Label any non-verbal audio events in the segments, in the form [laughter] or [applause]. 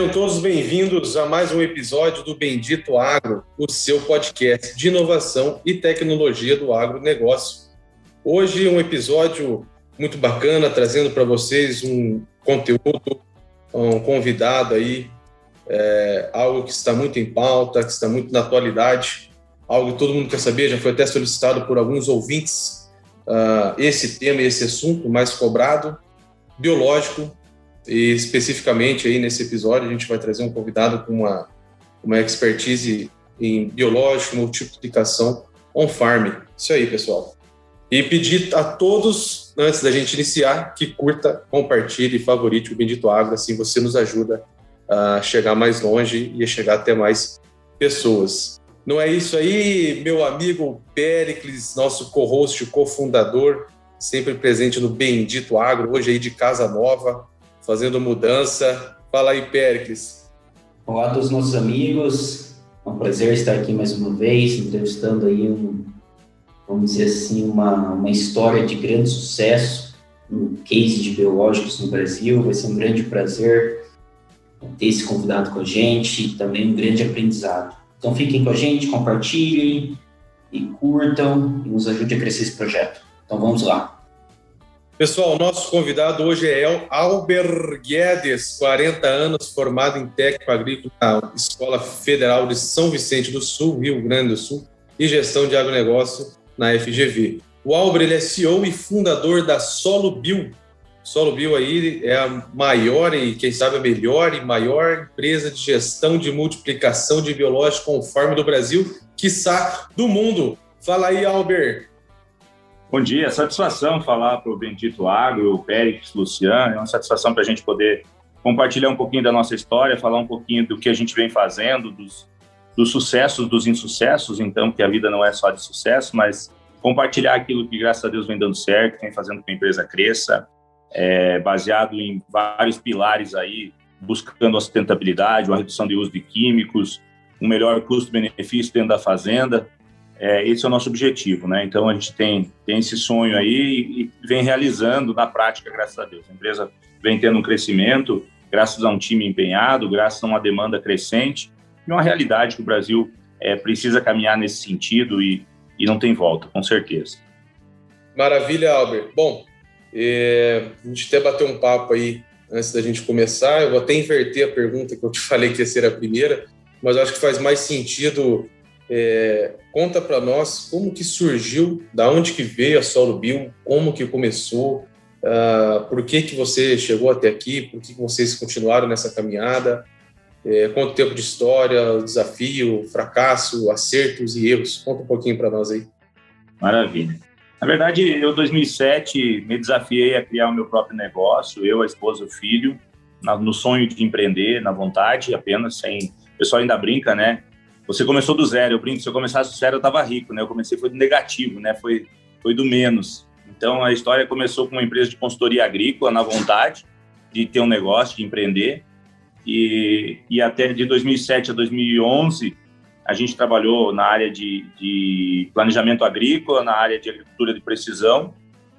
Sejam todos bem-vindos a mais um episódio do Bendito Agro, o seu podcast de inovação e tecnologia do agronegócio. Hoje um episódio muito bacana, trazendo para vocês um conteúdo, um convidado aí, é, algo que está muito em pauta, que está muito na atualidade, algo que todo mundo quer saber, já foi até solicitado por alguns ouvintes, uh, esse tema, esse assunto mais cobrado, biológico, e especificamente aí nesse episódio a gente vai trazer um convidado com uma, uma expertise em biológico, multiplicação on-farm. Isso aí, pessoal. E pedir a todos, antes da gente iniciar, que curta, compartilhe favorite o Bendito Agro, assim você nos ajuda a chegar mais longe e a chegar até mais pessoas. Não é isso aí, meu amigo Pericles, nosso co-host, cofundador, sempre presente no Bendito Agro, hoje aí de casa nova, fazendo mudança. Fala aí, Péricles. Olá a todos os nossos amigos. É um prazer estar aqui mais uma vez, entrevistando aí um, vamos dizer assim, uma, uma história de grande sucesso, um case de biológicos no Brasil. Vai ser um grande prazer ter esse convidado com a gente e também um grande aprendizado. Então fiquem com a gente, compartilhem e curtam e nos ajudem a crescer esse projeto. Então vamos lá. Pessoal, nosso convidado hoje é Albert Guedes, 40 anos, formado em técnico agrícola na Escola Federal de São Vicente do Sul, Rio Grande do Sul, e gestão de agronegócio na FGV. O Albert é CEO e fundador da Solo Bio. Solo Bio aí é a maior e, quem sabe, a melhor e maior empresa de gestão de multiplicação de biológicos conforme do Brasil, quiçá do mundo. Fala aí, Albert. Bom dia, satisfação falar para o Bendito Agro, o Pérez, Luciano, é uma satisfação para a gente poder compartilhar um pouquinho da nossa história, falar um pouquinho do que a gente vem fazendo, dos, dos sucessos, dos insucessos, então, que a vida não é só de sucesso, mas compartilhar aquilo que, graças a Deus, vem dando certo, vem fazendo com que a empresa cresça, é, baseado em vários pilares aí, buscando a sustentabilidade, a redução de uso de químicos, um melhor custo-benefício dentro da fazenda, é, esse é o nosso objetivo, né? Então a gente tem, tem esse sonho aí e, vem realizando na prática, graças a Deus. A empresa vem tendo um crescimento, graças a um time empenhado, graças a uma demanda crescente e uma realidade que o Brasil é, precisa caminhar nesse sentido e, e não tem volta, com certeza. Maravilha, Albert. Bom, é, a gente até bateu um papo aí antes da gente começar. Eu vou até inverter a pergunta que eu te falei que ia ser a primeira, mas acho que faz mais sentido é, conta para nós como que surgiu, da onde que veio a Solo Bio, como que começou, uh, por que que você chegou até aqui, por que, que vocês continuaram nessa caminhada, é, quanto tempo de história, desafio, fracasso, acertos e erros. Conta um pouquinho para nós aí. Maravilha. Na verdade, eu, em 2007, me desafiei a criar o meu próprio negócio, eu, a esposa o filho, no sonho de empreender, na vontade apenas, sem... O pessoal ainda brinca, né? Você começou do zero, eu brinco, se eu começasse do zero eu estava rico, né? Eu comecei foi do negativo, né? Foi, foi do menos. Então a história começou com uma empresa de consultoria agrícola na vontade de ter um negócio, de empreender. E, e até de 2007 a 2011 a gente trabalhou na área de, de planejamento agrícola, na área de agricultura de precisão.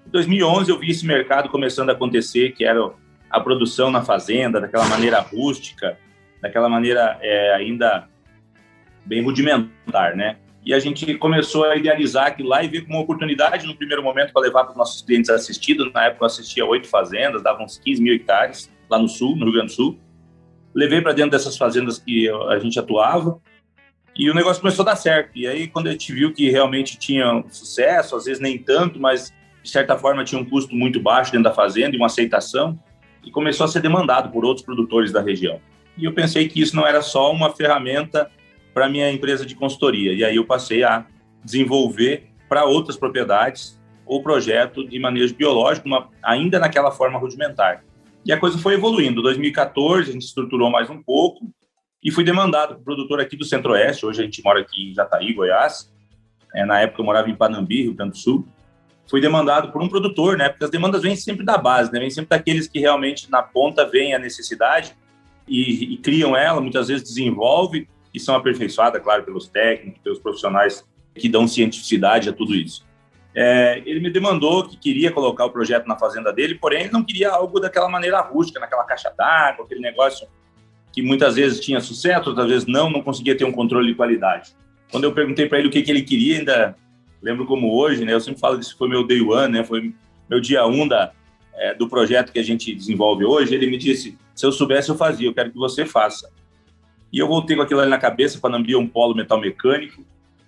Em 2011 eu vi esse mercado começando a acontecer, que era a produção na fazenda, daquela maneira rústica, daquela maneira é, ainda bem rudimentar, né? E a gente começou a idealizar aquilo lá e ver como uma oportunidade no primeiro momento para levar para os nossos clientes assistidos. Na época eu assistia oito fazendas, davam uns 15 mil hectares lá no sul, no Rio Grande do Sul. Levei para dentro dessas fazendas que a gente atuava e o negócio começou a dar certo. E aí, quando a gente viu que realmente tinha sucesso, às vezes nem tanto, mas de certa forma tinha um custo muito baixo dentro da fazenda e uma aceitação, e começou a ser demandado por outros produtores da região. E eu pensei que isso não era só uma ferramenta para minha empresa de consultoria. E aí eu passei a desenvolver para outras propriedades o projeto de manejo biológico, uma, ainda naquela forma rudimentar. E a coisa foi evoluindo. Em 2014, a gente estruturou mais um pouco, e fui demandado por produtor aqui do Centro-Oeste, hoje a gente mora aqui em Jataí, Goiás, é, na época eu morava em Panambi, Rio Grande do Sul, fui demandado por um produtor, né? Porque as demandas vêm sempre da base, né? Vêm sempre daqueles que realmente na ponta veem a necessidade e, e criam ela, muitas vezes desenvolve e são aperfeiçoadas, claro, pelos técnicos, pelos profissionais que dão cientificidade a tudo isso. É, ele me demandou que queria colocar o projeto na fazenda dele, porém ele não queria algo daquela maneira rústica, naquela caixa d'água, aquele negócio que muitas vezes tinha sucesso, outras vezes não, não conseguia ter um controle de qualidade. Quando eu perguntei para ele o que, que ele queria, ainda lembro como hoje, né? Eu sempre falo que foi meu day one, né? Foi meu dia um da, é, do projeto que a gente desenvolve hoje. Ele me disse: se eu soubesse, eu fazia. Eu quero que você faça. E eu voltei com aquilo ali na cabeça, Panambi é um polo metal mecânico.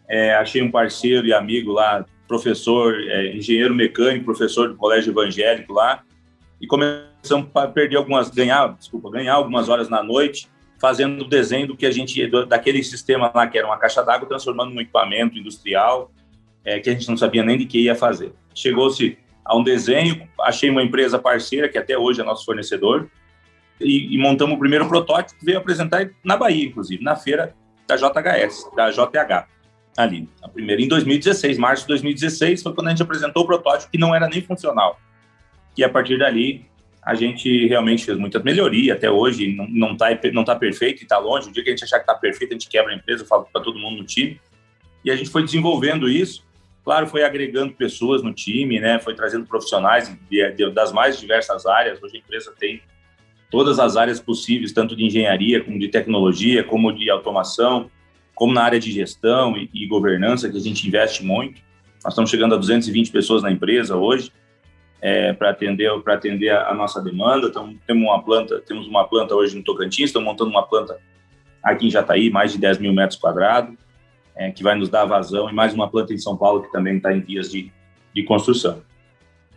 É, achei um parceiro e amigo lá, professor, é, engenheiro mecânico, professor do colégio evangélico lá. E começamos a perder algumas, ganhar, desculpa, ganhar algumas horas na noite fazendo o desenho do que a gente, daquele sistema lá que era uma caixa d'água, transformando num equipamento industrial é, que a gente não sabia nem de que ia fazer. Chegou-se a um desenho, achei uma empresa parceira, que até hoje é nosso fornecedor, e, e montamos o primeiro protótipo, veio apresentar na Bahia, inclusive, na feira da JHS, da JH, ali, a primeira, em 2016, março de 2016, foi quando a gente apresentou o protótipo, que não era nem funcional. E a partir dali, a gente realmente fez muitas melhorias, até hoje não está não tá perfeito e está longe, o dia que a gente achar que está perfeito, a gente quebra a empresa, eu falo para todo mundo no time, e a gente foi desenvolvendo isso, Claro, foi agregando pessoas no time, né? Foi trazendo profissionais de, de, das mais diversas áreas. Hoje a empresa tem todas as áreas possíveis, tanto de engenharia, como de tecnologia, como de automação, como na área de gestão e, e governança, que a gente investe muito. Nós estamos chegando a 220 pessoas na empresa hoje é, para atender para atender a, a, nossa demanda. Então, temos uma planta temos uma planta hoje no Tocantins, estamos montando uma planta aqui em Jataí, mais de 10 mil metros quadrados é, que vai nos dar vazão, e mais uma planta em São Paulo que também está em vias de, de construção.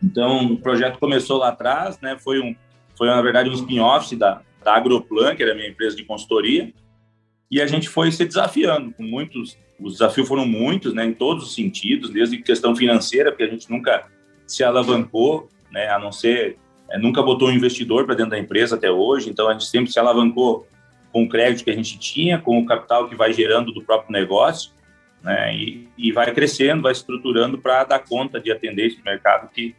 Então, o projeto começou lá atrás, né? Foi um, foi na verdade um spin-off da, da Agroplan, que era a minha empresa de consultoria, e a gente foi se desafiando com muitos. Os desafios foram muitos, né? Em todos os sentidos, desde questão financeira, porque a gente nunca se alavancou, né? A não ser é, nunca botou um investidor para dentro da empresa até hoje, então a gente sempre se alavancou com o crédito que a gente tinha, com o capital que vai gerando do próprio negócio, né? E, e vai crescendo, vai estruturando para dar conta de atender esse mercado que,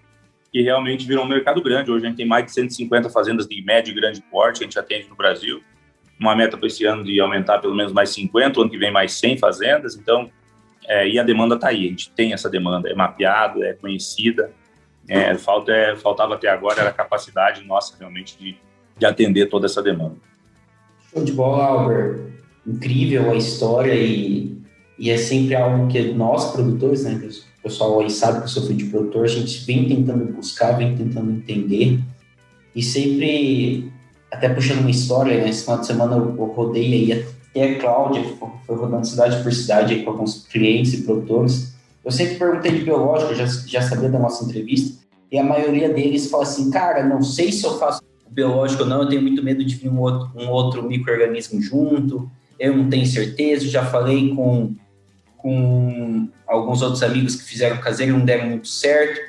que realmente virou um mercado grande. Hoje a gente tem mais de 150 fazendas de médio e grande porte que a gente atende no Brasil. Uma meta para esse ano de aumentar pelo menos mais 50, o ano que vem mais 100 fazendas. Então, é, e a demanda está aí, a gente tem essa demanda, é mapeado, é conhecida. É, falta, é, faltava até agora era a capacidade nossa realmente de, de atender toda essa demanda. Show de bola, Albert. Incrível a história e, e é sempre algo que nós, produtores, né, pessoal aí sabe que eu sou de produtor, a gente vem tentando buscar, vem tentando entender e sempre, até puxando uma história, né, esse final de semana eu rodei aí até a Cláudia, foi rodando cidade por cidade aí com alguns clientes e produtores. Eu sempre perguntei de biológico, já, já sabia da nossa entrevista, e a maioria deles fala assim, cara, não sei se eu faço biológico ou não, eu tenho muito medo de vir um outro, um outro microorganismo junto, eu não tenho certeza, já falei com, com alguns outros amigos que fizeram caseiro e não deram muito certo.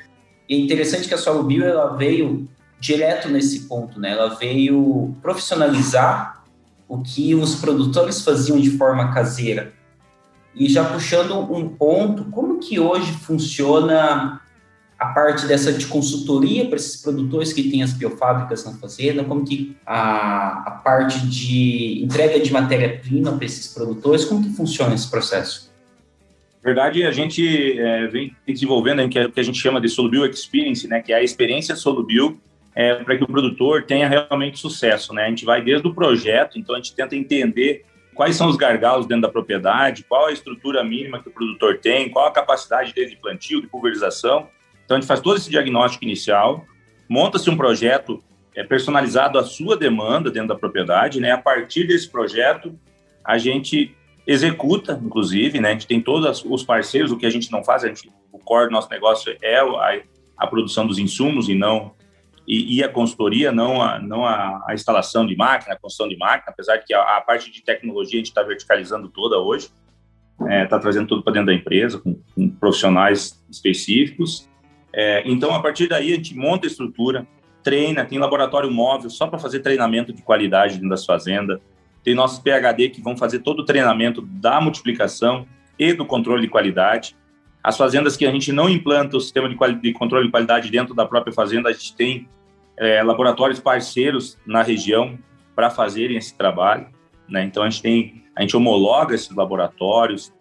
E é interessante que a Solo Bio, ela veio direto nesse ponto, né? Ela veio profissionalizar o que os produtores faziam de forma caseira. E já puxando um ponto, como que hoje funciona a parte dessa de consultoria para esses produtores que têm as biofábricas na fazenda, como que a, a parte de entrega de matéria-prima para esses produtores, como que funciona esse processo? Na verdade, a gente é, vem desenvolvendo o que a gente chama de Solubil Experience, né, que é a experiência Solubil é, para que o produtor tenha realmente sucesso. Né? A gente vai desde o projeto, então a gente tenta entender quais são os gargalos dentro da propriedade, qual a estrutura mínima que o produtor tem, qual a capacidade dele de plantio, de pulverização, então, a gente faz todo esse diagnóstico inicial, monta-se um projeto é, personalizado à sua demanda dentro da propriedade, né? A partir desse projeto, a gente executa, inclusive, né? A gente tem todos os parceiros, o que a gente não faz, a gente, o core do nosso negócio é a, a produção dos insumos e não e, e, a consultoria, não a, não a, a, instalação de máquina, a construção de máquina, apesar de que a, a parte de tecnologia a gente está verticalizando toda hoje, está é, tá trazendo tudo para dentro da empresa, com, com profissionais específicos. É, então, a partir daí, a gente monta a estrutura, treina, tem laboratório móvel só para fazer treinamento de qualidade dentro das fazendas. Tem nossos PHD que vão fazer todo o treinamento da multiplicação e do controle de qualidade. As fazendas que a gente não implanta o sistema de, de controle de qualidade dentro da própria fazenda, a gente tem é, laboratórios parceiros na região para fazerem esse trabalho. Né? Então a gente tem, a gente homologa esses laboratórios,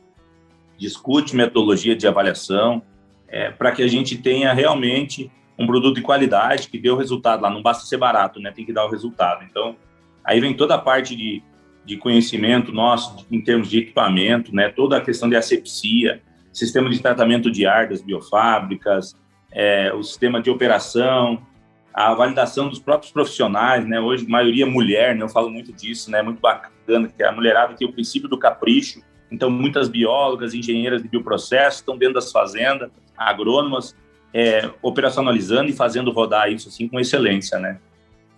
discute metodologia de avaliação, é, para que a gente tenha realmente um produto de qualidade que dê o resultado lá. Não basta ser barato, né? Tem que dar o resultado. Então aí vem toda a parte de, de conhecimento nosso em termos de equipamento, né? Toda a questão de asepsia, sistema de tratamento de ar das biofábricas, é, o sistema de operação, a validação dos próprios profissionais, né? Hoje, maioria mulher, né? Eu falo muito disso, né? Muito bacana, que a mulherada tem o princípio do capricho. Então, muitas biólogas, engenheiras de bioprocesso estão dentro das fazendas, agrônomas, é, operacionalizando e fazendo rodar isso assim com excelência, né?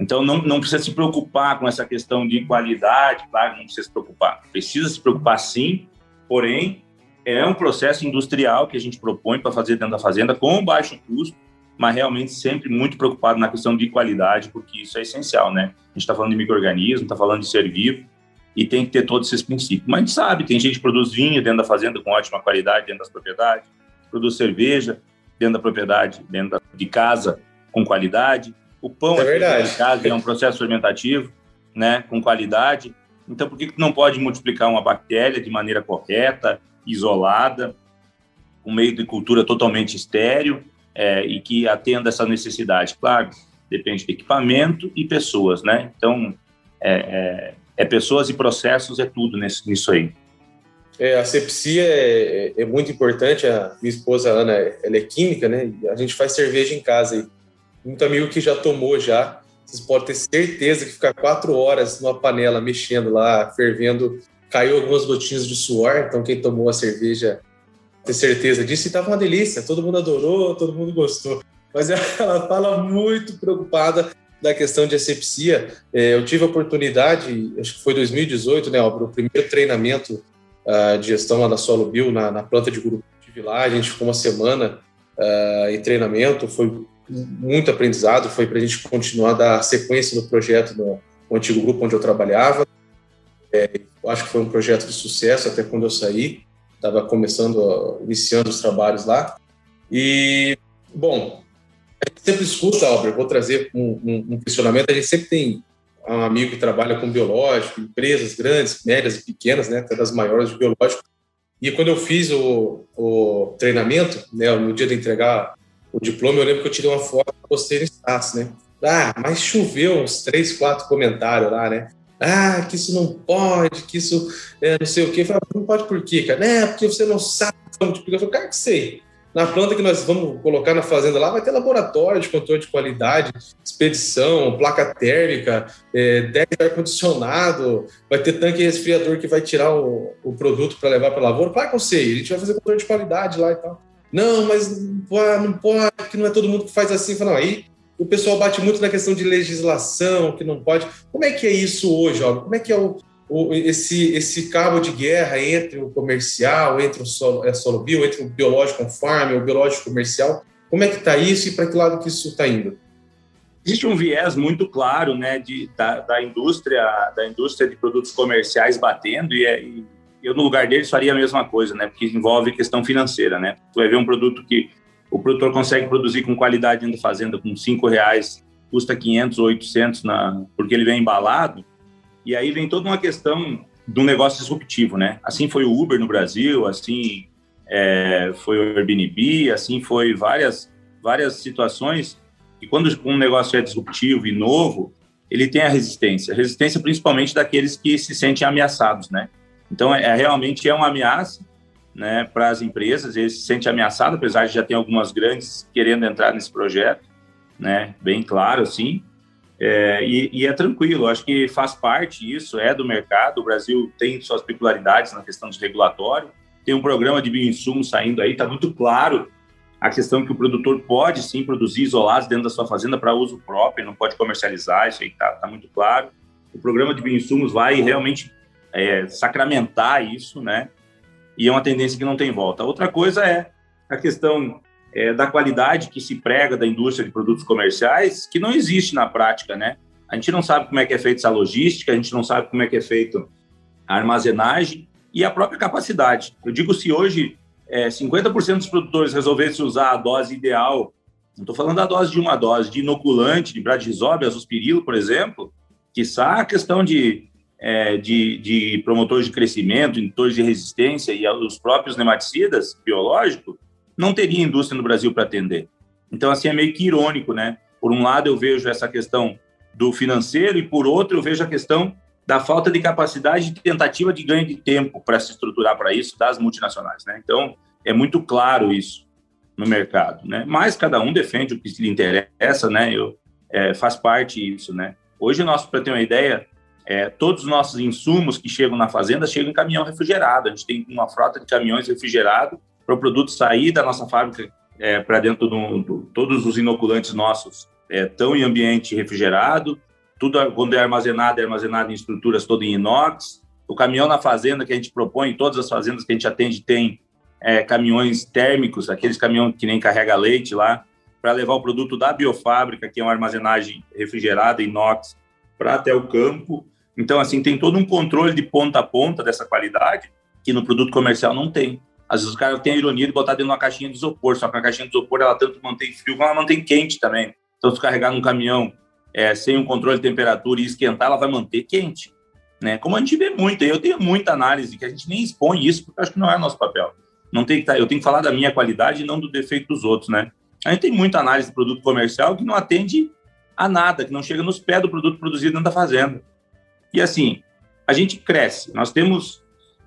Então, não, não precisa se preocupar com essa questão de qualidade, claro, não precisa se preocupar. Precisa se preocupar sim, porém, é um processo industrial que a gente propõe para fazer dentro da fazenda com baixo custo, mas realmente sempre muito preocupado na questão de qualidade, porque isso é essencial, né? A gente está falando de microorganismo, está falando de ser vivo, e tem que ter todos esses princípios. Mas a gente sabe, tem gente que produz vinho dentro da fazenda com ótima qualidade, dentro das propriedades, produz cerveja dentro da propriedade, dentro de casa, com qualidade. O pão é, verdade. de casa é um processo fermentativo, né, com qualidade. Então, por que não pode multiplicar uma bactéria de maneira correta, isolada, um meio de cultura totalmente estéreo, é, e que atenda essa necessidade. Claro, depende de equipamento e pessoas, né? Então, é, é, é pessoas e processos, é tudo nesse, nisso aí. É, a sepsia é, é, muito importante. A minha esposa Ana, ela é química, né? A gente faz cerveja em casa. E muito amigo que já tomou já. Vocês podem ter certeza que ficar quatro horas numa panela mexendo lá, fervendo, caiu algumas gotinhas de suor. Então quem tomou a cerveja ter certeza disso. E tava uma delícia, todo mundo adorou, todo mundo gostou. Mas [laughs] ela fala muito preocupada da questão de asepsia. É, eu tive a oportunidade, acho que foi 2018, né, o primeiro treinamento uh, de gestão lá na Solo Bio, na, planta de grupo. Estive lá, a gente ficou uma semana uh, em treinamento, foi muito aprendizado, foi para a gente continuar a dar sequência no projeto no, no antigo grupo onde eu trabalhava. É, acho que foi um projeto de sucesso até quando eu saí estava começando, iniciando os trabalhos lá. E, bom, a gente sempre escuta, Albert, vou trazer um, um, um, questionamento, a gente sempre tem um amigo que trabalha com biológico, empresas grandes, médias e pequenas, né, até das maiores de biológico. E quando eu fiz o, o treinamento, né, no dia de entregar o diploma, eu lembro que eu tirei uma foto, postei no status, né? Ah, mas choveu uns três, quatro comentários lá, né? ah, que isso não pode, que isso é, não sei o quê. Eu falei, não pode por quê, cara? É, porque você não sabe multiplicar. Eu falei, cara, que sei. Na planta que nós vamos colocar na fazenda lá, vai ter laboratório de controle de qualidade, expedição, placa térmica, é, deck de ar-condicionado, vai ter tanque resfriador que vai tirar o, o produto para levar para a lavoura. Claro que eu sei, a gente vai fazer controle de qualidade lá e tal. Não, mas não pode, porque não é todo mundo que faz assim. Fala, não, aí o pessoal bate muito na questão de legislação, que não pode. Como é que é isso hoje, ó? Como é que é o, o, esse, esse cabo de guerra entre o comercial, entre o solo, é, solo bio, entre o biológico conforme, o biológico comercial? Como é que está isso e para que lado que isso está indo? Existe um viés muito claro, né, de, da, da indústria, da indústria de produtos comerciais batendo e, é, e eu no lugar deles faria a mesma coisa, né, porque envolve questão financeira, né. Tu vai ver um produto que o produtor consegue produzir com qualidade dentro da fazenda com cinco reais, custa 500 ou 800 na, porque ele vem embalado. E aí vem toda uma questão do negócio disruptivo, né? Assim foi o Uber no Brasil, assim é, foi o Airbnb, assim foi várias várias situações. E quando um negócio é disruptivo e novo, ele tem a resistência, resistência principalmente daqueles que se sentem ameaçados, né? Então é, é realmente é uma ameaça né, para as empresas. Ele se sente ameaçado, apesar de já ter algumas grandes querendo entrar nesse projeto, né, bem claro, assim. É, e, e, é tranquilo, acho que faz parte isso, é do mercado. O Brasil tem suas peculiaridades na questão de regulatório. Tem um programa de bioinsumo saindo aí, está muito claro a questão que o produtor pode sim produzir isolados dentro da sua fazenda para uso próprio, não pode comercializar, isso aí está tá muito claro. O programa de bioinsumos vai realmente é, sacramentar isso, né? e é uma tendência que não tem volta. Outra coisa é a questão é, da qualidade que se prega da indústria de produtos comerciais, que não existe na prática, né? A gente não sabe como é que é feita essa logística, a gente não sabe como é que é feito a armazenagem e a própria capacidade. Eu digo se hoje é, 50% dos produtores resolvessem usar a dose ideal, não estou falando da dose de uma dose, de inoculante, de bradisóbio, azospirilo, por exemplo, que a questão de, é, de, de promotores de crescimento, indutores de resistência e os próprios nematicidas biológicos, não teria indústria no Brasil para atender. Então, assim, é meio que irônico, né? Por um lado, eu vejo essa questão do financeiro e, por outro, eu vejo a questão da falta de capacidade de tentativa de ganho de tempo para se estruturar para isso das multinacionais, né? Então, é muito claro isso no mercado, né? Mas cada um defende o que lhe interessa, né? Eu, é, faz parte isso, né? Hoje, nosso, para ter uma ideia, é, todos os nossos insumos que chegam na fazenda chegam em caminhão refrigerado. A gente tem uma frota de caminhões refrigerados para o produto sair da nossa fábrica é, para dentro do, do, todos os inoculantes nossos estão é, em ambiente refrigerado, tudo quando é armazenado é armazenado em estruturas todas em inox. O caminhão na fazenda que a gente propõe, todas as fazendas que a gente atende tem é, caminhões térmicos, aqueles caminhões que nem carrega leite lá, para levar o produto da biofábrica, que é uma armazenagem refrigerada, inox, para até o campo. Então, assim, tem todo um controle de ponta a ponta dessa qualidade que no produto comercial não tem. Às vezes os caras têm a ironia de botar dentro de uma caixinha de isopor, só que a caixinha de isopor ela tanto mantém frio como ela mantém quente também. Então, se carregar num caminhão é, sem um controle de temperatura e esquentar, ela vai manter quente. Né? Como a gente vê muito, eu tenho muita análise que a gente nem expõe isso, porque acho que não é nosso papel. Não tem que tá, eu tenho que falar da minha qualidade e não do defeito dos outros, né? A gente tem muita análise de produto comercial que não atende a nada, que não chega nos pés do produto produzido dentro da fazenda. E assim, a gente cresce. Nós temos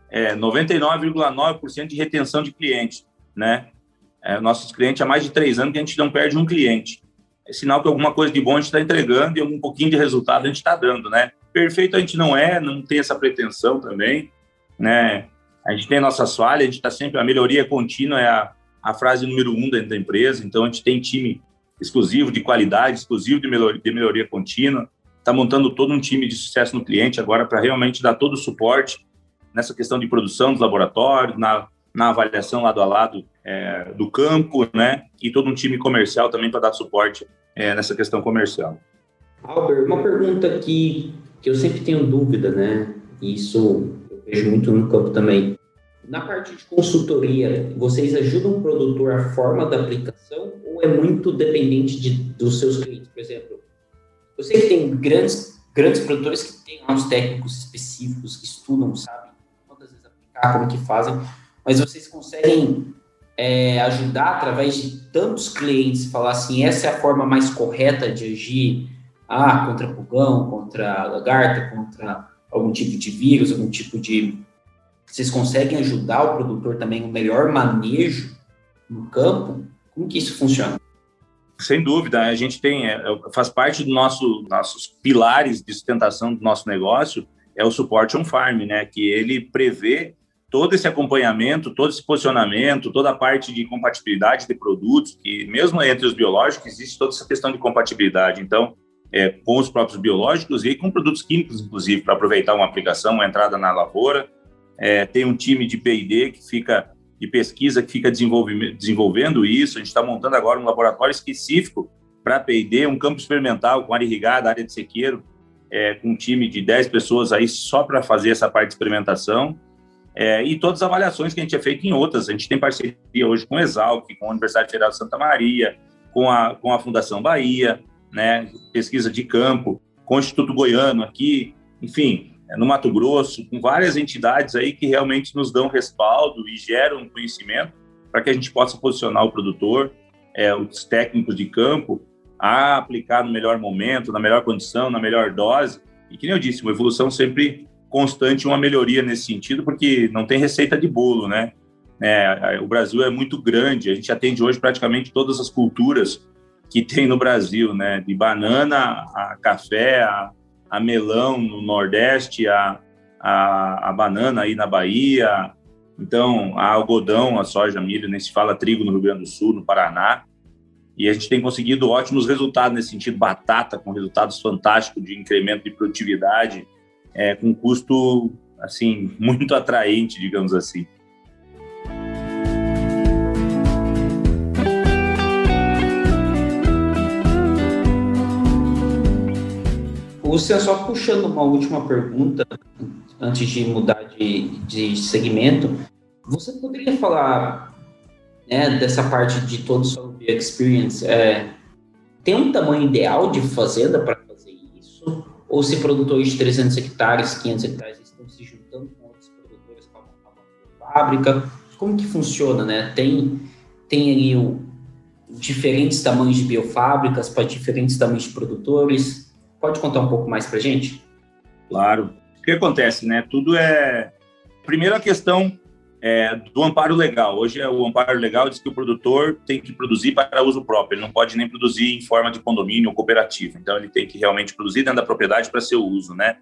é, 99,9% de retenção de clientes, né? É, nossos clientes há mais de três anos que a gente não perde um cliente. É sinal que alguma coisa de bom a gente está entregando e um pouquinho de resultado a gente está dando, né? Perfeito a gente não é, não tem essa pretensão também, né? A gente tem nossas falhas, a gente está sempre... A melhoria contínua é a, a frase número um dentro da empresa, então a gente tem time exclusivo de qualidade, exclusivo de melhoria, de melhoria contínua, está montando todo um time de sucesso no cliente agora para realmente dar todo o suporte nessa questão de produção dos laboratórios, na, na avaliação lado a lado é, do campo, né? E todo um time comercial também para dar suporte é, nessa questão comercial. Albert, uma pergunta que, que eu sempre tenho dúvida, né? Isso eu vejo muito no campo também. Na parte de consultoria, vocês ajudam o produtor a forma da aplicação ou é muito dependente de, dos seus clientes? Por exemplo, eu sei que tem grandes, grandes produtores que têm uns técnicos específicos que estudam, sabe? como que fazem, mas vocês conseguem é, ajudar através de tantos clientes, falar assim, essa é a forma mais correta de agir ah, contra pulgão, contra lagarta, contra algum tipo de vírus, algum tipo de... Vocês conseguem ajudar o produtor também no melhor manejo no campo? Como que isso funciona? Sem dúvida, a gente tem, é, faz parte dos nosso, nossos pilares de sustentação do nosso negócio, é o suporte on farm, né? Que ele prevê todo esse acompanhamento, todo esse posicionamento, toda a parte de compatibilidade de produtos, que mesmo entre os biológicos existe toda essa questão de compatibilidade. Então, é, com os próprios biológicos e com produtos químicos, inclusive, para aproveitar uma aplicação, uma entrada na lavoura. É, tem um time de P&D que fica de pesquisa que fica desenvolvendo isso. A gente está montando agora um laboratório específico para P&D, um campo experimental com área irrigada, área de sequeiro, é, com um time de 10 pessoas aí só para fazer essa parte de experimentação. É, e todas as avaliações que a gente é feito em outras. A gente tem parceria hoje com o Exalc, com a Universidade Federal de Santa Maria, com a, com a Fundação Bahia, né, pesquisa de campo, com o Instituto Goiano aqui, enfim, no Mato Grosso, com várias entidades aí que realmente nos dão respaldo e geram conhecimento para que a gente possa posicionar o produtor, é, os técnicos de campo, a aplicar no melhor momento, na melhor condição, na melhor dose. E que nem eu disse, uma evolução sempre constante uma melhoria nesse sentido, porque não tem receita de bolo, né? É, o Brasil é muito grande, a gente atende hoje praticamente todas as culturas que tem no Brasil, né? De banana a café, a, a melão no Nordeste, a, a, a, banana aí na Bahia, então a algodão, a soja, milho, nem se fala trigo no Rio Grande do Sul, no Paraná. E a gente tem conseguido ótimos resultados nesse sentido, batata com resultados fantásticos de incremento de produtividade, é, com custo assim [laughs] muito atraente, digamos assim. Lúcia, só puxando uma última pergunta, antes de mudar de, de segmento, você poderia falar né, dessa parte de todo o seu experience? É, tem um tamanho ideal de fazenda para fazer isso? Ou se produtores de 300 hectares, 500 hectares estão se juntando com outros produtores para montar uma fábrica? Como que funciona, né? Tem, tem ali o, diferentes tamanhos de biofábricas para diferentes tamanhos de produtores? Pode contar um pouco mais para gente? Claro. O que acontece, né? Tudo é... Primeiro a questão é, do amparo legal. Hoje é o amparo legal diz que o produtor tem que produzir para uso próprio, ele não pode nem produzir em forma de condomínio ou cooperativa. Então ele tem que realmente produzir dentro da propriedade para seu uso, né?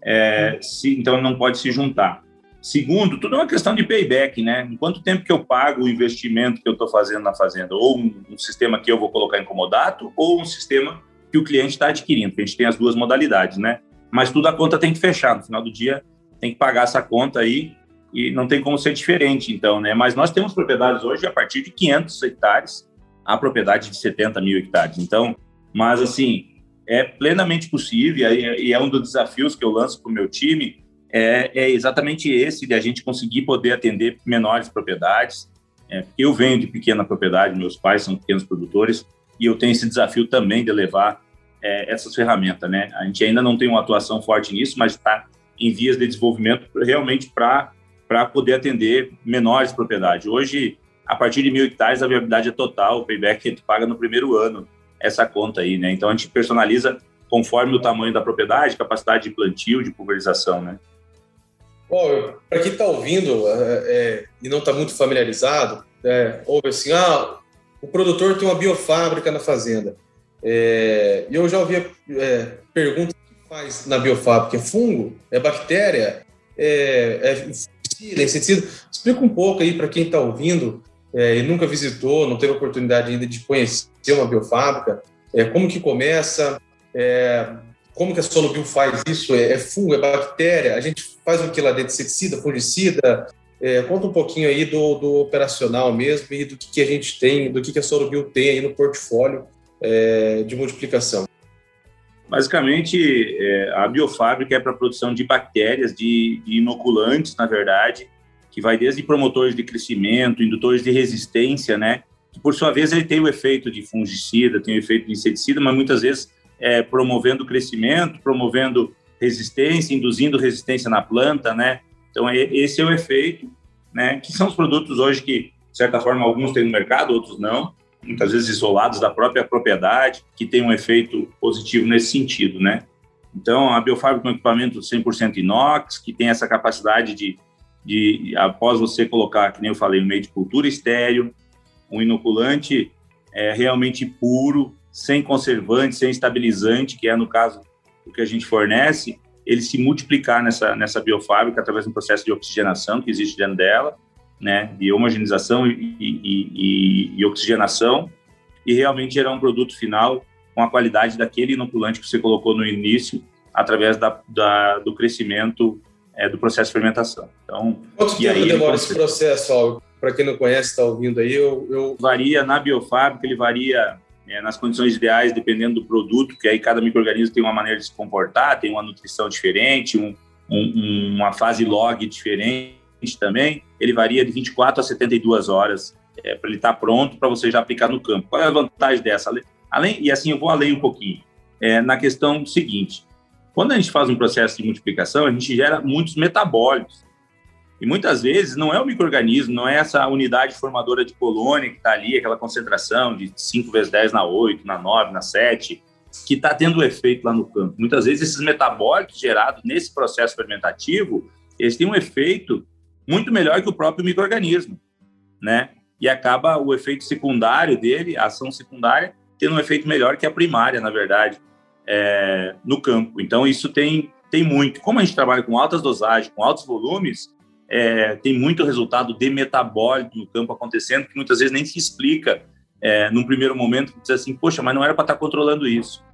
É, se, então ele não pode se juntar. Segundo, tudo é uma questão de payback, né? Em quanto tempo que eu pago o investimento que eu estou fazendo na fazenda? Ou um, um, sistema que eu vou colocar em comodato, ou um sistema que o cliente está adquirindo. A gente tem as duas modalidades, né? Mas tudo a conta tem que fechar. No final do dia, tem que pagar essa conta aí e não tem como ser diferente, então, né? Mas nós temos propriedades hoje a partir de 500 hectares, a propriedade de 70 mil hectares. Então, mas assim, é plenamente possível e é um dos desafios que eu lanço para o meu time é, é, exatamente esse de a gente conseguir poder atender menores propriedades. É, eu venho de pequena propriedade, meus pais são pequenos produtores e eu tenho esse desafio também de levar é, essas ferramentas, né? A gente ainda não tem uma atuação forte nisso, mas está em vias de desenvolvimento realmente para poder atender menores propriedades. Hoje, a partir de mil hectares, a viabilidade é total, o payback gente paga no primeiro ano essa conta aí, né? Então a gente personaliza conforme o tamanho da propriedade, capacidade de plantio, de pulverização, né? Bom, para quem está ouvindo é, é, e não está muito familiarizado, é, ouve assim, ah, o produtor tem uma biofábrica na fazenda. É, eu já ouvi é, perguntas que faz na biofábrica, é fungo? É bactéria? É, é inseticida, inseticida. Explica um pouco aí para quem está ouvindo é, e nunca visitou, não teve oportunidade ainda de conhecer uma biofábrica, é, como que começa, é, como que a Solubio faz isso, é, é, fungo, é bactéria, a gente faz o que lá dentro, inseticida, fungicida, é, conta um pouquinho aí do, do, operacional mesmo e do que, que a gente tem, do que, que a Solubio tem aí no portfólio é, de multiplicação. Basicamente, é, a biofábrica é para a produção de bactérias, de, de, inoculantes, na verdade, que vai desde promotores de crescimento, indutores de resistência, né? Que, por sua vez, ele tem o efeito de fungicida, tem o efeito de inseticida, mas muitas vezes é, promovendo crescimento, promovendo resistência, induzindo resistência na planta, né? Então, esse é o efeito, né? Que são os produtos hoje que, de certa forma, alguns têm no mercado, outros não muitas vezes isolados da própria propriedade, que tem um efeito positivo nesse sentido, né? Então, a biofábrica é um equipamento 100% inox, que tem essa capacidade de, de, após você colocar, que nem eu falei, um meio de cultura estéreo, um inoculante é, realmente puro, sem conservante, sem estabilizante, que é, no caso, o que a gente fornece, ele se multiplicar nessa, nessa biofábrica através de um processo de oxigenação que existe dentro dela, né, de homogeneização e, e, e, e, oxigenação, e realmente gerar um produto final com a qualidade daquele inoculante que você colocou no início, através da, da do crescimento é, do processo de fermentação. Então, Quanto tempo aí, demora esse processo, Para quem não conhece, está ouvindo aí, eu, eu... Varia na biofábrica, ele varia é, nas condições ideais, dependendo do produto, que aí cada microorganismo tem uma maneira de se comportar, tem uma nutrição diferente, um, um, uma fase log diferente, também, ele varia de 24 a 72 horas é, para ele estar tá pronto para você já aplicar no campo. Qual é a vantagem dessa? Além, e assim eu vou além um pouquinho, é, na questão seguinte, quando a gente faz um processo de multiplicação, a gente gera muitos metabólitos. E muitas vezes não é o microorganismo, não é essa unidade formadora de colônia que está ali, aquela concentração de 5 vezes 10 na 8, na 9, na 7, que está tendo efeito lá no campo. Muitas vezes esses metabólitos gerados nesse processo fermentativo, eles têm um efeito muito melhor que o próprio microorganismo, né? E acaba o efeito secundário dele, a ação secundária, tendo um efeito melhor que a primária, na verdade, é, no campo. Então, isso tem, tem muito. Como a gente trabalha com altas dosagens, com altos volumes, é, tem muito resultado de metabólico no campo acontecendo, que muitas vezes nem se explica é, num primeiro momento, diz assim, poxa, mas não era para estar tá controlando isso.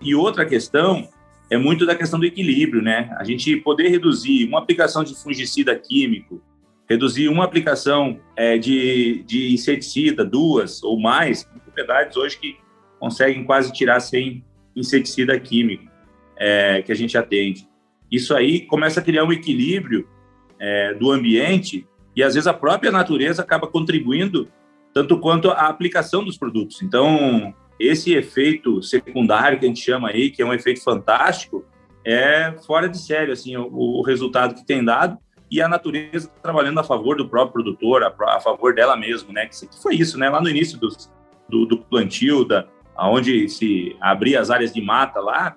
E outra questão é muito da questão do equilíbrio, né? A gente poder reduzir uma aplicação de fungicida químico, reduzir uma aplicação é, de, de inseticida, duas ou mais, propriedades hoje que conseguem quase tirar sem inseticida químico. é, que a gente atende. Isso aí começa a criar um equilíbrio é, do ambiente e às vezes a própria natureza acaba contribuindo tanto quanto a aplicação dos produtos. Então, esse efeito secundário que a gente chama aí, que é um efeito fantástico, é fora de sério, assim, o, o resultado que tem dado e a natureza trabalhando a favor do próprio produtor, a, a favor dela mesmo, né? Que, foi isso, né? Lá no início do, do plantio, da, onde se abria as áreas de mata lá,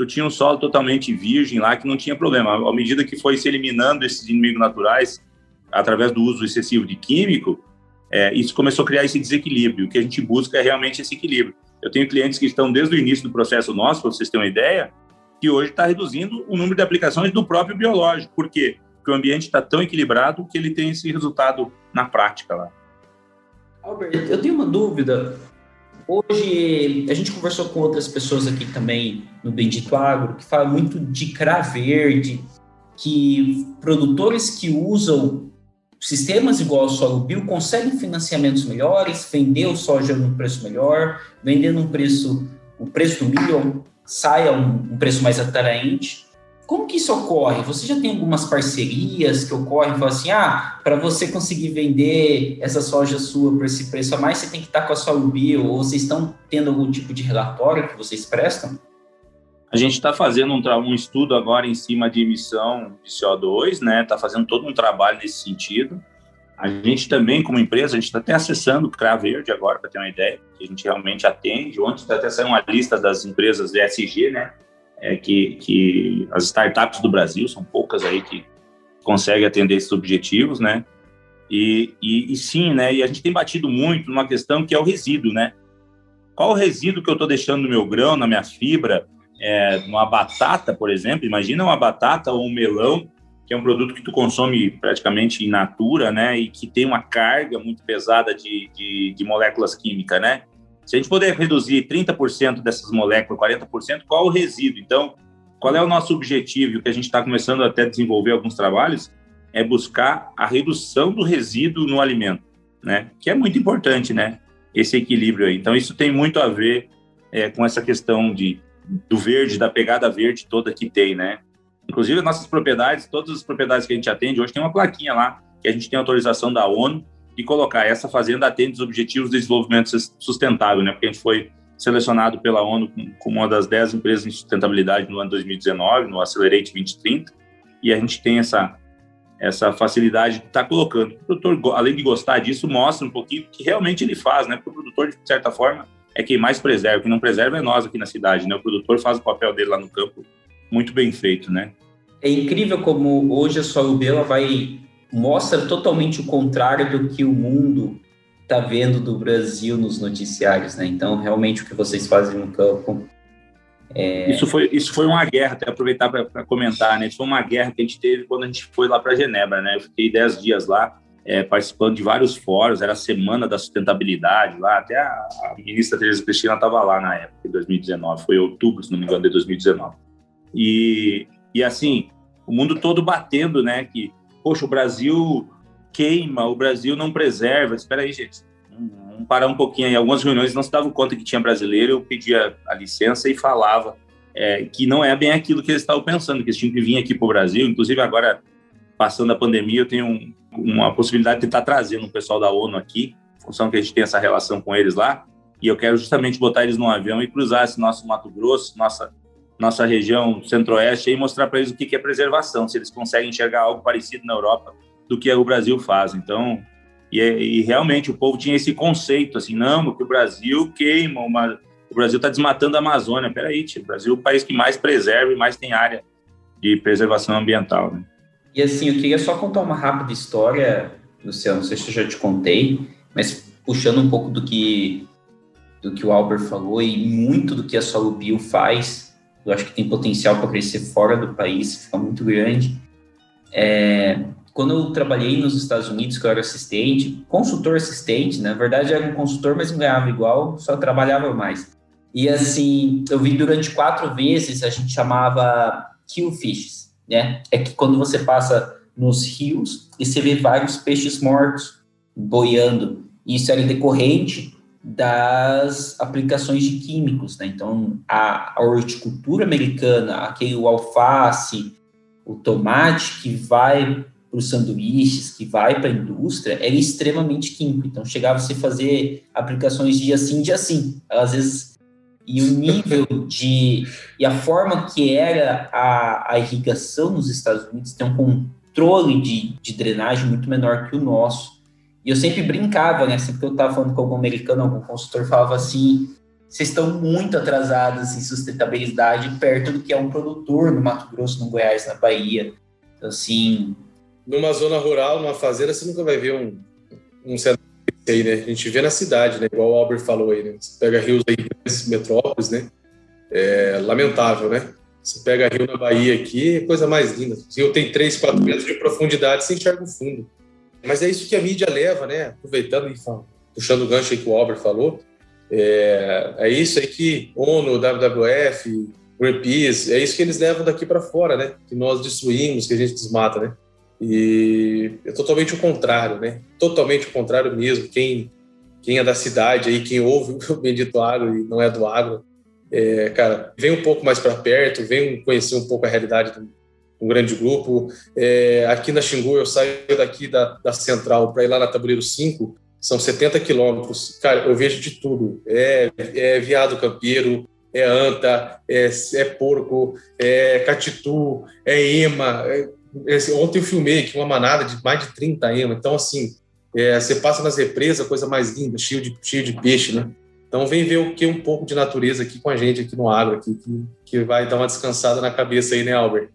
tu tinha um solo totalmente virgem lá que não tinha problema. À medida que foi se eliminando esses inimigos naturais através do uso excessivo de químico, é, isso começou a criar esse desequilíbrio. O que a gente busca é realmente esse equilíbrio. Eu tenho clientes que estão desde o início do processo nosso, para vocês terem uma ideia, que hoje está reduzindo o número de aplicações do próprio biológico. Por quê? Porque o ambiente está tão equilibrado que ele tem esse resultado na prática lá. Albert, eu tenho uma dúvida. Hoje, a gente conversou com outras pessoas aqui também no Bendito Agro, que fala muito de CRA verde, que produtores que usam sistemas igual ao solo bio conseguem financiamentos melhores, vender o soja num preço melhor, vender num preço, o preço do milho saia um, um preço mais atraente. Como que isso ocorre? Você já tem algumas parcerias que ocorrem? Fala assim, ah, para você conseguir vender essa soja sua por esse preço a mais, você tem que estar com a sua bio, ou vocês estão tendo algum tipo de relatório que vocês prestam? A gente está fazendo um, um, estudo agora em cima de emissão de CO2, né? Está fazendo todo um trabalho nesse sentido. A gente também, como empresa, a gente está até acessando o CRA Verde agora, para ter uma ideia, que a gente realmente atende. Ontem está até saindo uma lista das empresas ESG, né? É que, que as startups do Brasil, são poucas aí que conseguem atender esses objetivos, né? E, e, e, sim, né? E a gente tem batido muito numa questão que é o resíduo, né? Qual o resíduo que eu estou deixando no meu grão, na minha fibra, é, numa batata, por exemplo? Imagina uma batata ou um melão, que é um produto que tu consome praticamente in natura, né? E que tem uma carga muito pesada de, de, de moléculas químicas, né? Se a gente puder reduzir 30% dessas moléculas, 40%, qual o resíduo? Então, qual é o nosso objetivo? O que a gente está começando até a desenvolver alguns trabalhos é buscar a redução do resíduo no alimento, né? Que é muito importante, né? Esse equilíbrio aí. Então, isso tem muito a ver é, com essa questão de, do verde, da pegada verde toda que tem, né? Inclusive, nossas propriedades, todas as propriedades que a gente atende, hoje tem uma plaquinha lá, que a gente tem autorização da ONU e colocar essa fazenda atende os objetivos de desenvolvimento sustentável, né? Porque a gente foi selecionado pela ONU como uma das 10 empresas em sustentabilidade no ano 2019, no Accelerate 2030, e a gente tem essa essa facilidade de estar tá colocando. O produtor, além de gostar disso, mostra um pouquinho que realmente ele faz, né? Porque o produtor, de certa forma, é quem mais preserva. Quem não preserva é nós aqui na cidade, né? O produtor faz o papel dele lá no campo muito bem feito, né? É incrível como hoje a sua Ubela vai mostra totalmente o contrário do que o mundo está vendo do Brasil nos noticiários, né? Então, realmente, o que vocês fazem no campo. É... Isso, foi, isso foi uma guerra, até aproveitar para comentar, né? Isso foi uma guerra que a gente teve quando a gente foi lá para Genebra, né? Eu fiquei dez dias lá, é, participando de vários fóruns, era a Semana da Sustentabilidade lá, até a, a ministra Teresa Cristina estava lá na época, em 2019, foi outubro, se não me engano, de 2019. E, e assim, o mundo todo batendo, né? Que poxa, o Brasil queima, o Brasil não preserva. Espera aí, gente. Vamos parar um pouquinho aí. Algumas reuniões não se davam conta que tinha brasileiro, eu pedia a licença e falava é, que não é bem aquilo que eles estavam pensando, que eles tinham que vir aqui para o Brasil. Inclusive, agora, passando a pandemia, eu tenho um, uma possibilidade de tentar trazendo o pessoal da ONU aqui, função que a gente tem essa relação com eles lá, e eu quero justamente botar eles num avião e cruzar esse nosso Mato Grosso, nossa nossa região centro-oeste e mostrar para eles o que é preservação, se eles conseguem enxergar algo parecido na Europa do que o Brasil faz. Então, e, é, e realmente o povo tinha esse conceito, assim, não, porque o Brasil queima, uma, o Brasil está desmatando a Amazônia. Peraí, tio, o Brasil é o país que mais preserva e mais tem área de preservação ambiental. Né? E assim, eu queria só contar uma rápida história, Luciano, não sei se eu já te contei, mas puxando um pouco do que do que o Albert falou e muito do que a Solo Bio faz eu acho que tem potencial para crescer fora do país, ficar muito grande. É, quando eu trabalhei nos Estados Unidos, que eu era assistente, consultor assistente, na verdade era um consultor, mas não ganhava igual, só trabalhava mais. E assim, eu vi durante quatro vezes, a gente chamava kill fishes, né? É que quando você passa nos rios e você vê vários peixes mortos boiando. Isso era decorrente das aplicações de químicos, né? Então, a, a horticultura americana, aquele o alface, o tomate que vai para os sanduíches, que vai para a indústria, era extremamente químico. Então, chegava a se fazer aplicações de assim, de assim. Às vezes, e o nível de... E a forma que era a, a irrigação nos Estados Unidos tem um controle de, de drenagem muito menor que o nosso. E eu sempre brincava, né? Sempre que eu estava falando com algum americano, algum consultor falava assim: vocês estão muito atrasados em sustentabilidade perto do que é um produtor no Mato Grosso, no Goiás, na Bahia. Então, assim. Numa zona rural, numa fazenda, você nunca vai ver um, um cenário aí, né? A gente vê na cidade, né? Igual o Albert falou aí, né? Você pega rios aí, metrópoles, né? É lamentável, né? Você pega rio na Bahia aqui, é coisa mais linda. Se eu tenho 3, 4 metros de profundidade, você enxerga o fundo. Mas é isso que a mídia leva, né? Aproveitando e puxando o gancho que o Albert falou, é, é isso aí que ONU, WWF, Greenpeace, é isso que eles levam daqui para fora, né? Que nós destruímos, que a gente desmata, né? E é totalmente o contrário, né? Totalmente o contrário mesmo. Quem, quem é da cidade aí, quem ouve [laughs] o Bendito Agro e não é do agro, é, cara, vem um pouco mais para perto, vem conhecer um pouco a realidade do, um grande grupo. É, aqui na Xingu, eu saio daqui da, da central para ir lá na Tabuleiro 5, são 70 quilômetros. Cara, eu vejo de tudo. É, é viado campeiro, é anta, é, é porco, é catitu, é ema. É, é, ontem eu filmei aqui uma manada de mais de 30 ema. Então, assim, é, você passa nas represas, coisa mais linda, cheio de, cheio de peixe, né? Então vem ver o que um pouco de natureza aqui com a gente aqui no agro, aqui, que, que vai dar uma descansada na cabeça aí, né, Albert?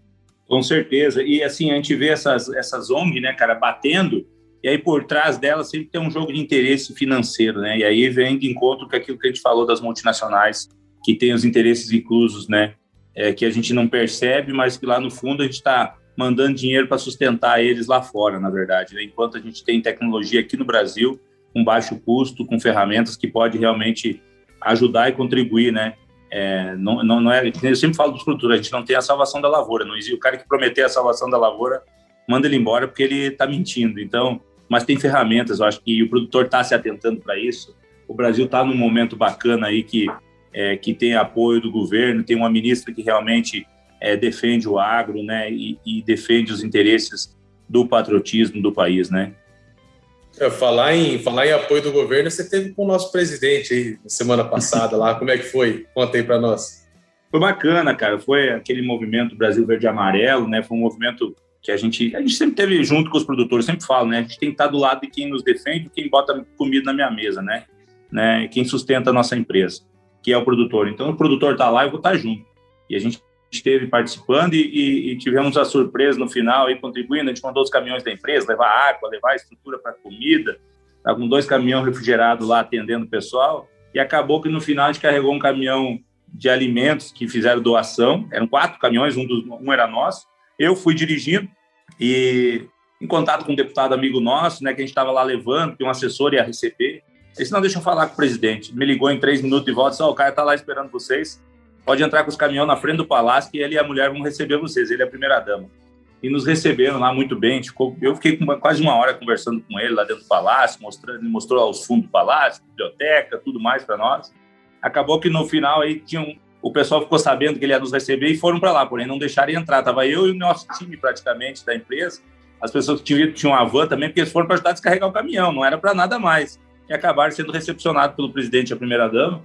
Com certeza. E assim, a gente vê essas, essas ONG, né, cara, batendo, e aí por trás delas sempre tem um jogo de interesse financeiro, né? E aí vem de encontro com aquilo que a gente falou das multinacionais, que tem os interesses inclusos, né? É, que a gente não percebe, mas que lá no fundo a gente está mandando dinheiro para sustentar eles lá fora, na verdade. Né? Enquanto a gente tem tecnologia aqui no Brasil, com baixo custo, com ferramentas que pode realmente ajudar e contribuir, né? É, não, não, não é, eu sempre falo dos produtores, a gente não tem a salvação da lavoura, não o cara que prometer a salvação da lavoura, manda ele embora porque ele está mentindo. Então, mas tem ferramentas, eu acho que o produtor está se atentando para isso. O Brasil está num momento bacana aí que é, que tem apoio do governo, tem uma ministra que realmente é, defende o agro, né, e, e defende os interesses do patriotismo do país, né. É, falar, em, falar em apoio do governo, você teve com o nosso presidente aí semana passada lá. Como é que foi? Conta aí para nós. Foi bacana, cara. Foi aquele movimento Brasil Verde e Amarelo, né? Foi um movimento que a gente, a gente sempre teve junto com os produtores, sempre falo, né? A gente tem que estar do lado de quem nos defende, quem bota comida na minha mesa, né? né? Quem sustenta a nossa empresa, que é o produtor. Então, o produtor está lá, eu vou estar junto. E a gente esteve participando e, e, e, tivemos a surpresa no final aí contribuindo. A gente mandou os caminhões da empresa levar água, levar estrutura para comida. Tá com dois caminhões refrigerados lá atendendo o pessoal. E acabou que no final a gente carregou um caminhão de alimentos que fizeram doação. Eram quatro caminhões, um, dos, um era nosso. Eu fui dirigindo e em contato com um deputado amigo nosso, né, que a gente estava lá levando, que um assessor ia receber. Ele disse, não, deixa eu falar com o presidente. Me ligou em três minutos de volta, disse, oh, o cara está lá esperando vocês pode entrar com os caminhões na frente do palácio que ele e a mulher vão receber vocês, ele é a primeira dama. E nos receberam lá muito bem, ficou, eu fiquei com quase uma hora conversando com ele lá dentro do palácio, mostrando, ele mostrou lá os fundos do palácio, biblioteca, tudo mais para nós. Acabou que no final aí tinham, o pessoal ficou sabendo que ele ia nos receber e foram para lá, porém não deixaram entrar. Tava eu e o nosso time praticamente da empresa, as pessoas que tinham, tinham uma van também, porque eles foram para ajudar a descarregar o caminhão, não era para nada mais. E acabaram sendo recepcionados pelo presidente e a primeira dama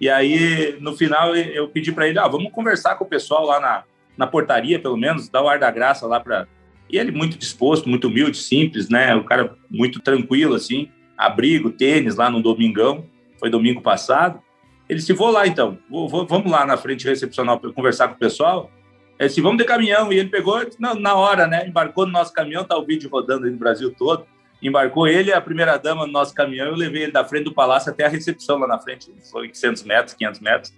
e aí, no final, eu pedi para ele: ah, vamos conversar com o pessoal lá na, na portaria, pelo menos, dar o ar da graça lá para. E ele muito disposto, muito humilde, simples, né? O cara muito tranquilo, assim, abrigo, tênis lá no domingão, foi domingo passado. Ele disse: vou lá então, vou, vou, vamos lá na frente recepcional para conversar com o pessoal. Ele disse: vamos de caminhão. E ele pegou, não, na hora, né? Embarcou no nosso caminhão, tá o vídeo rodando aí no Brasil todo embarcou ele a primeira dama no nosso caminhão. Eu levei ele da frente do palácio até a recepção lá na frente, foi 800 metros, 500 metros.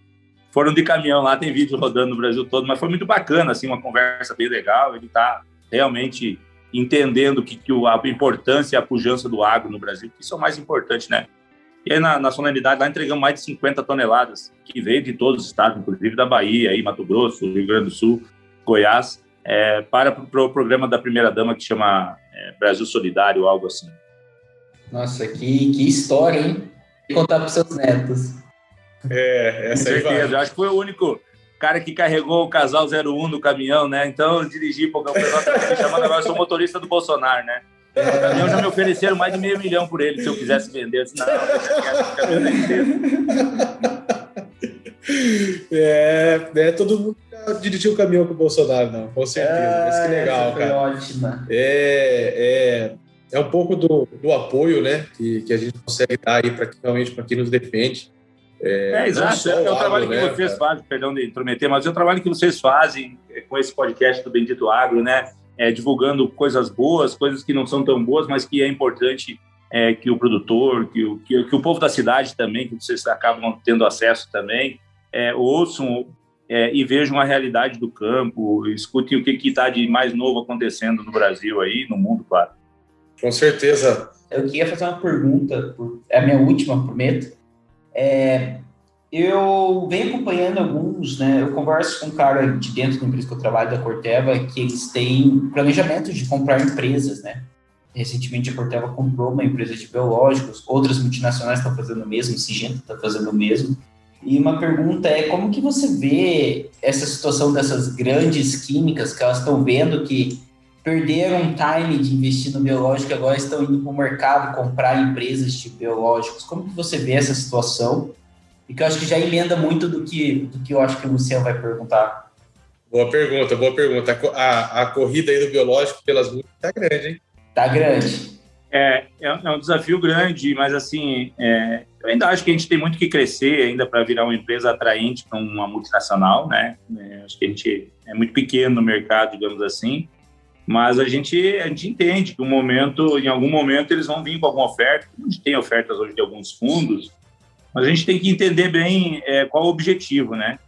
Foram de caminhão lá, tem vídeo rodando no Brasil todo, mas foi muito bacana, assim, uma conversa bem legal. Ele está realmente entendendo que, que a importância e a pujança do agro no Brasil, que isso é o mais importante, né? E aí, na, na solenidade, lá entregamos mais de 50 toneladas, que veio de todos os estados, inclusive da Bahia, aí, Mato Grosso, Rio Grande do Sul, Goiás, é, para, para o programa da primeira-dama que chama é, Brasil Solidário, algo assim. Nossa, que, que história, hein? contar para seus netos. É, essa aí vai. Acho que foi o único cara que carregou o casal 01 no caminhão, né? Então eu dirigi, porque o pessoal me chamando agora, eu sou motorista do Bolsonaro, né? O caminhão já me ofereceram mais de meio milhão por ele, se eu quisesse vender. Eu disse, não, é, é, todo mundo dirigiu o caminhão com o Bolsonaro, não, com certeza. É, Mas que legal, cara. ótima. É, é, é um pouco do, do apoio, né, que, que a gente consegue dar aí para realmente para quem nos defende. É, é exato. É o trabalho que né, vocês cara? fazem, perdão de intrometer, mas é o trabalho que vocês fazem com esse podcast do Bendito Agro, né? É, divulgando coisas boas, coisas que não são tão boas, mas que é importante é, que o produtor, que o, que, que, o povo da cidade também, que vocês acabam tendo acesso também, é, ouçam é, e vejam a realidade do campo, escutem o que está de mais novo acontecendo no Brasil aí, no mundo, claro. Com certeza. Eu queria fazer uma pergunta, é a minha última, prometo. É, eu venho acompanhando alguns, né? Eu converso com um cara de dentro da empresa que eu trabalho, da Corteva, que eles têm planejamento de comprar empresas, né? Recentemente a Corteva comprou uma empresa de biológicos, outras multinacionais estão fazendo o mesmo, Singenta está fazendo o mesmo. E uma pergunta é como que você vê essa situação dessas grandes químicas que elas estão vendo que perderam time de investir no biológico e agora estão indo para o mercado comprar empresas de biológicos. Como que você vê essa situação? E que eu acho que já emenda muito do que, do que eu acho que o Luciano vai perguntar. Boa pergunta, boa pergunta. A, a corrida aí do biológico pelas multas está grande, hein? Está grande. É, é, é, um desafio grande, mas assim, é, eu ainda acho que a gente tem muito que crescer ainda para virar uma empresa atraente para uma multinacional, né? É, acho que a gente é muito pequeno no mercado, digamos assim. Mas a gente, a gente entende que um momento, em algum momento eles vão vir com alguma oferta. A gente tem ofertas hoje de alguns fundos, mas a gente tem que entender bem é, qual o objetivo, né?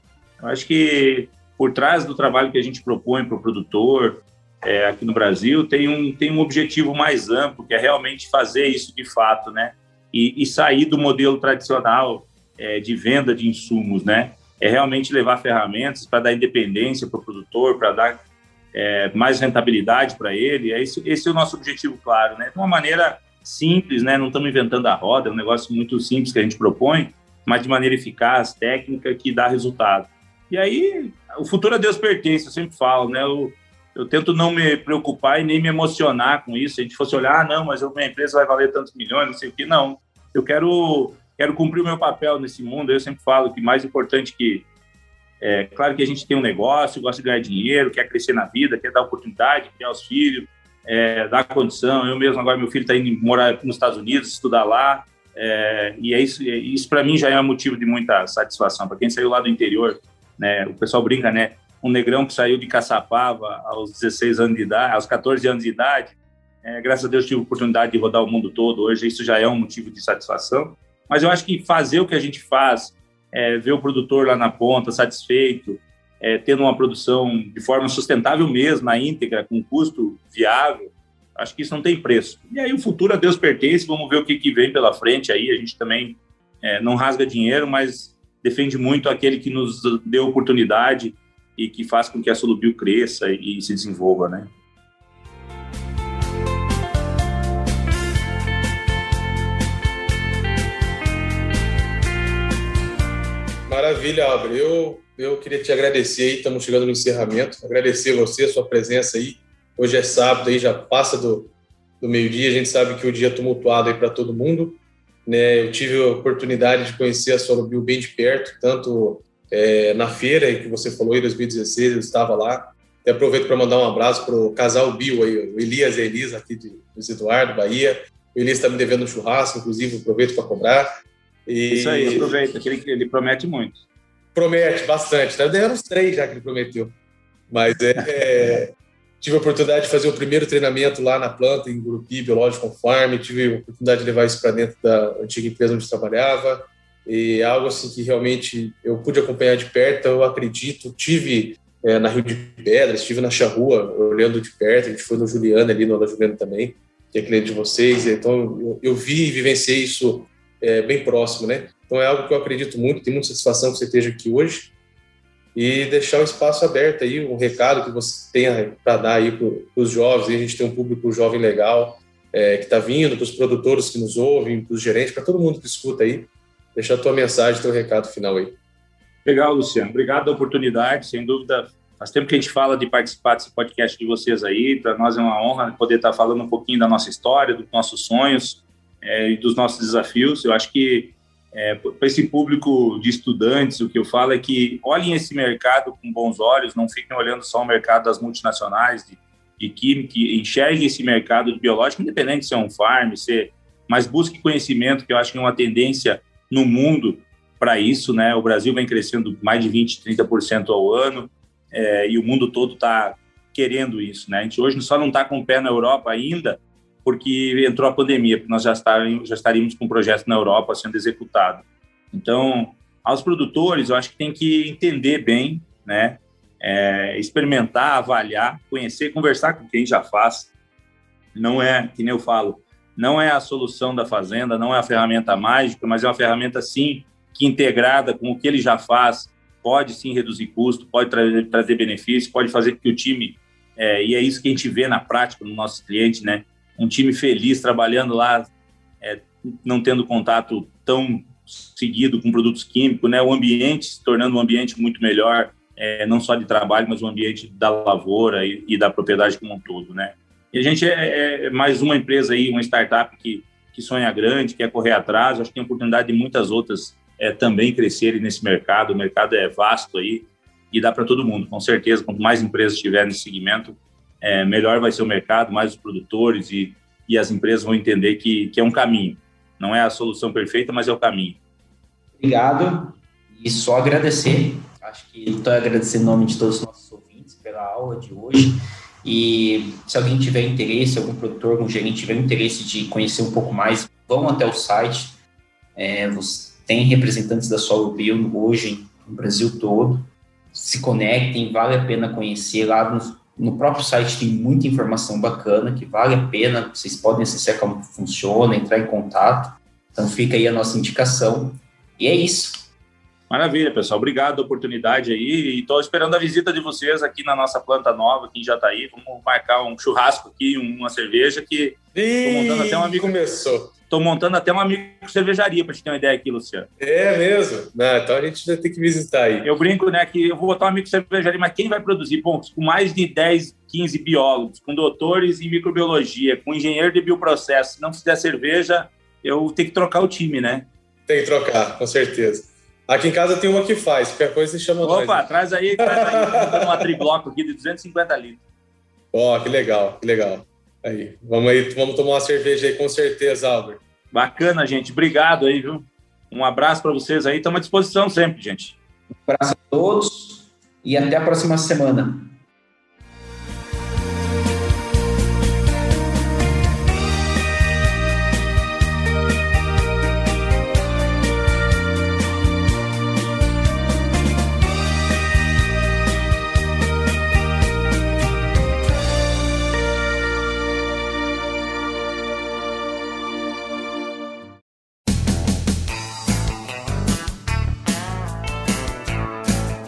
Eu acho que por trás do trabalho que a gente propõe para o produtor é, aqui no Brasil tem um, tem um objetivo mais amplo, que é realmente fazer isso de fato, né? E, e sair do modelo tradicional é, de venda de insumos, né? É realmente levar ferramentas para dar independência para o produtor, para dar é, mais rentabilidade para ele. É esse, esse é o nosso objetivo, claro, né? De uma maneira simples, né? Não estamos inventando a roda, é um negócio muito simples que a gente propõe, mas de maneira eficaz, técnica, que dá resultado. E aí, o futuro a Deus pertence, eu sempre falo, né? Eu, eu tento não me preocupar e nem me emocionar com isso. Se a gente fosse olhar, ah, não, mas a minha empresa vai valer tantos milhões, não sei o quê. Não, eu quero, quero cumprir o meu papel nesse mundo. Eu sempre falo que mais importante que é claro que a gente tem um negócio, gosta de ganhar dinheiro, quer crescer na vida, quer dar oportunidade, criar os filhos, é, dar condição. Eu mesmo agora meu filho está indo morar nos Estados Unidos, estudar lá, é, e é isso. É, isso para mim já é um motivo de muita satisfação. Para quem saiu lá do interior, né, o pessoal brinca, né? Um negrão que saiu de Caçapava aos 16 anos de idade, aos 14 anos de idade, é, graças a Deus tive a oportunidade de rodar o mundo todo. Hoje isso já é um motivo de satisfação. Mas eu acho que fazer o que a gente faz é, ver o produtor lá na ponta satisfeito, é, tendo uma produção de forma sustentável mesmo, na íntegra, com custo viável, acho que isso não tem preço. E aí o futuro a Deus pertence, vamos ver o que, que vem pela frente aí, a gente também é, não rasga dinheiro, mas defende muito aquele que nos deu oportunidade e que faz com que a Solubio cresça e se desenvolva, né? Maravilha, Álvaro. Eu, eu queria te agradecer aí, estamos chegando no encerramento. Agradecer você, sua presença aí. Hoje é sábado, aí já passa do, do meio-dia. A gente sabe que o dia é tumultuado aí para todo mundo. Né? Eu tive a oportunidade de conhecer a Solubio bem de perto, tanto é, na feira que você falou em 2016, eu estava lá. E aproveito para mandar um abraço para o casal Bio aí, o Elias e a Elisa aqui de Luiz Eduardo, Bahia. O Elias está me devendo um churrasco, inclusive, aproveito para cobrar. E... Isso aí, aproveita, que ele, ele promete muito. Promete bastante, tá? Deram uns três já que ele prometeu. Mas é, é, [laughs] tive a oportunidade de fazer o primeiro treinamento lá na planta, em Gurupi, Biological Farm, tive a oportunidade de levar isso para dentro da antiga empresa onde trabalhava, e algo assim que realmente eu pude acompanhar de perto, eu acredito, tive é, na Rio de Pedras, estive na Charrua, olhando de perto, a gente foi no Juliano ali, no da Juliano também, que é cliente de vocês, então eu, eu vi e vivenciei isso é, bem próximo, né? Então é algo que eu acredito muito, tenho muita satisfação que você esteja aqui hoje e deixar o espaço aberto aí, um recado que você tenha para dar aí para os jovens, a gente tem um público jovem legal, é, que está vindo, para os produtores que nos ouvem, para os gerentes, para todo mundo que escuta aí. Deixa a tua mensagem, teu recado final aí. Legal, Luciano. Obrigado pela oportunidade. Sem dúvida, faz tempo que a gente fala de participar desse podcast de vocês aí. Para nós é uma honra poder estar falando um pouquinho da nossa história, dos nossos sonhos é, e dos nossos desafios. Eu acho que é, para esse público de estudantes, o que eu falo é que olhem esse mercado com bons olhos, não fiquem olhando só o mercado das multinacionais de, de química, enxerguem esse mercado de biológico, independente se é um farm, se, mas busque conhecimento, que eu acho que é uma tendência no mundo para isso, né? O Brasil vem crescendo mais de 20, 30% ao ano, é, e o mundo todo está querendo isso, né? A gente hoje só não está com o pé na Europa ainda, porque entrou a pandemia, porque nós já estaríamos, já estaríamos com um projeto na Europa sendo executado. Então, aos produtores, eu acho que tem que entender bem, né? É, experimentar, avaliar, conhecer, conversar com quem já faz. Não é, que nem eu falo, não é a solução da fazenda, não é a ferramenta mágica, mas é uma ferramenta sim que integrada com o que ele já faz pode sim reduzir custo, pode trazer, trazer benefício, pode fazer que o time é, e é isso que a gente vê na prática no nosso cliente, né? um time feliz trabalhando lá, é, não tendo contato tão seguido com produtos químicos, né? O ambiente se tornando um ambiente muito melhor, é, não só de trabalho, mas o ambiente da lavoura e, e, da propriedade como um todo, né? E a gente é, é, mais uma empresa aí, uma startup que, que sonha grande, quer correr atrás. Acho que tem oportunidade de muitas outras é, também crescerem nesse mercado. O mercado é vasto aí e dá para todo mundo, com certeza. Quanto mais empresas tiver nesse segmento, é, melhor vai ser o mercado, mais os produtores e, e as empresas vão entender que, que é um caminho. Não é a solução perfeita, mas é o caminho. Obrigado. E só agradecer. Acho que estou agradecendo em nome de todos os nossos ouvintes pela aula de hoje. E se alguém tiver interesse, algum produtor, algum gerente tiver interesse de conhecer um pouco mais, vão até o site. É, tem representantes da Solo Bio hoje no Brasil todo. Se conectem, vale a pena conhecer. Lá no, no próprio site tem muita informação bacana que vale a pena, vocês podem acessar como funciona, entrar em contato. Então fica aí a nossa indicação. E é isso. Maravilha, pessoal. Obrigado pela oportunidade aí. E estou esperando a visita de vocês aqui na nossa planta nova, quem já está aí. Vamos marcar um churrasco aqui, uma cerveja que estou montando até um amigo. Começou. Estou montando até uma micro cervejaria para te ter uma ideia aqui, Luciano. É mesmo? Não, então a gente vai ter que visitar aí. Eu brinco, né, que eu vou botar uma micro cervejaria, mas quem vai produzir? Bom, com mais de 10, 15 biólogos, com doutores em microbiologia, com engenheiro de bioprocesso, se não fizer cerveja, eu tenho que trocar o time, né? Tem que trocar, com certeza. Aqui em casa tem uma que faz, qualquer coisa você chama Opa, nós. traz aí, traz aí uma tribloco aqui de 250 litros. Ó, oh, que legal, que legal. Aí, vamos aí, vamos tomar uma cerveja aí com certeza, Albert. Bacana, gente. Obrigado aí, viu? Um abraço para vocês aí. Estamos à disposição sempre, gente. Um abraço a todos e até a próxima semana.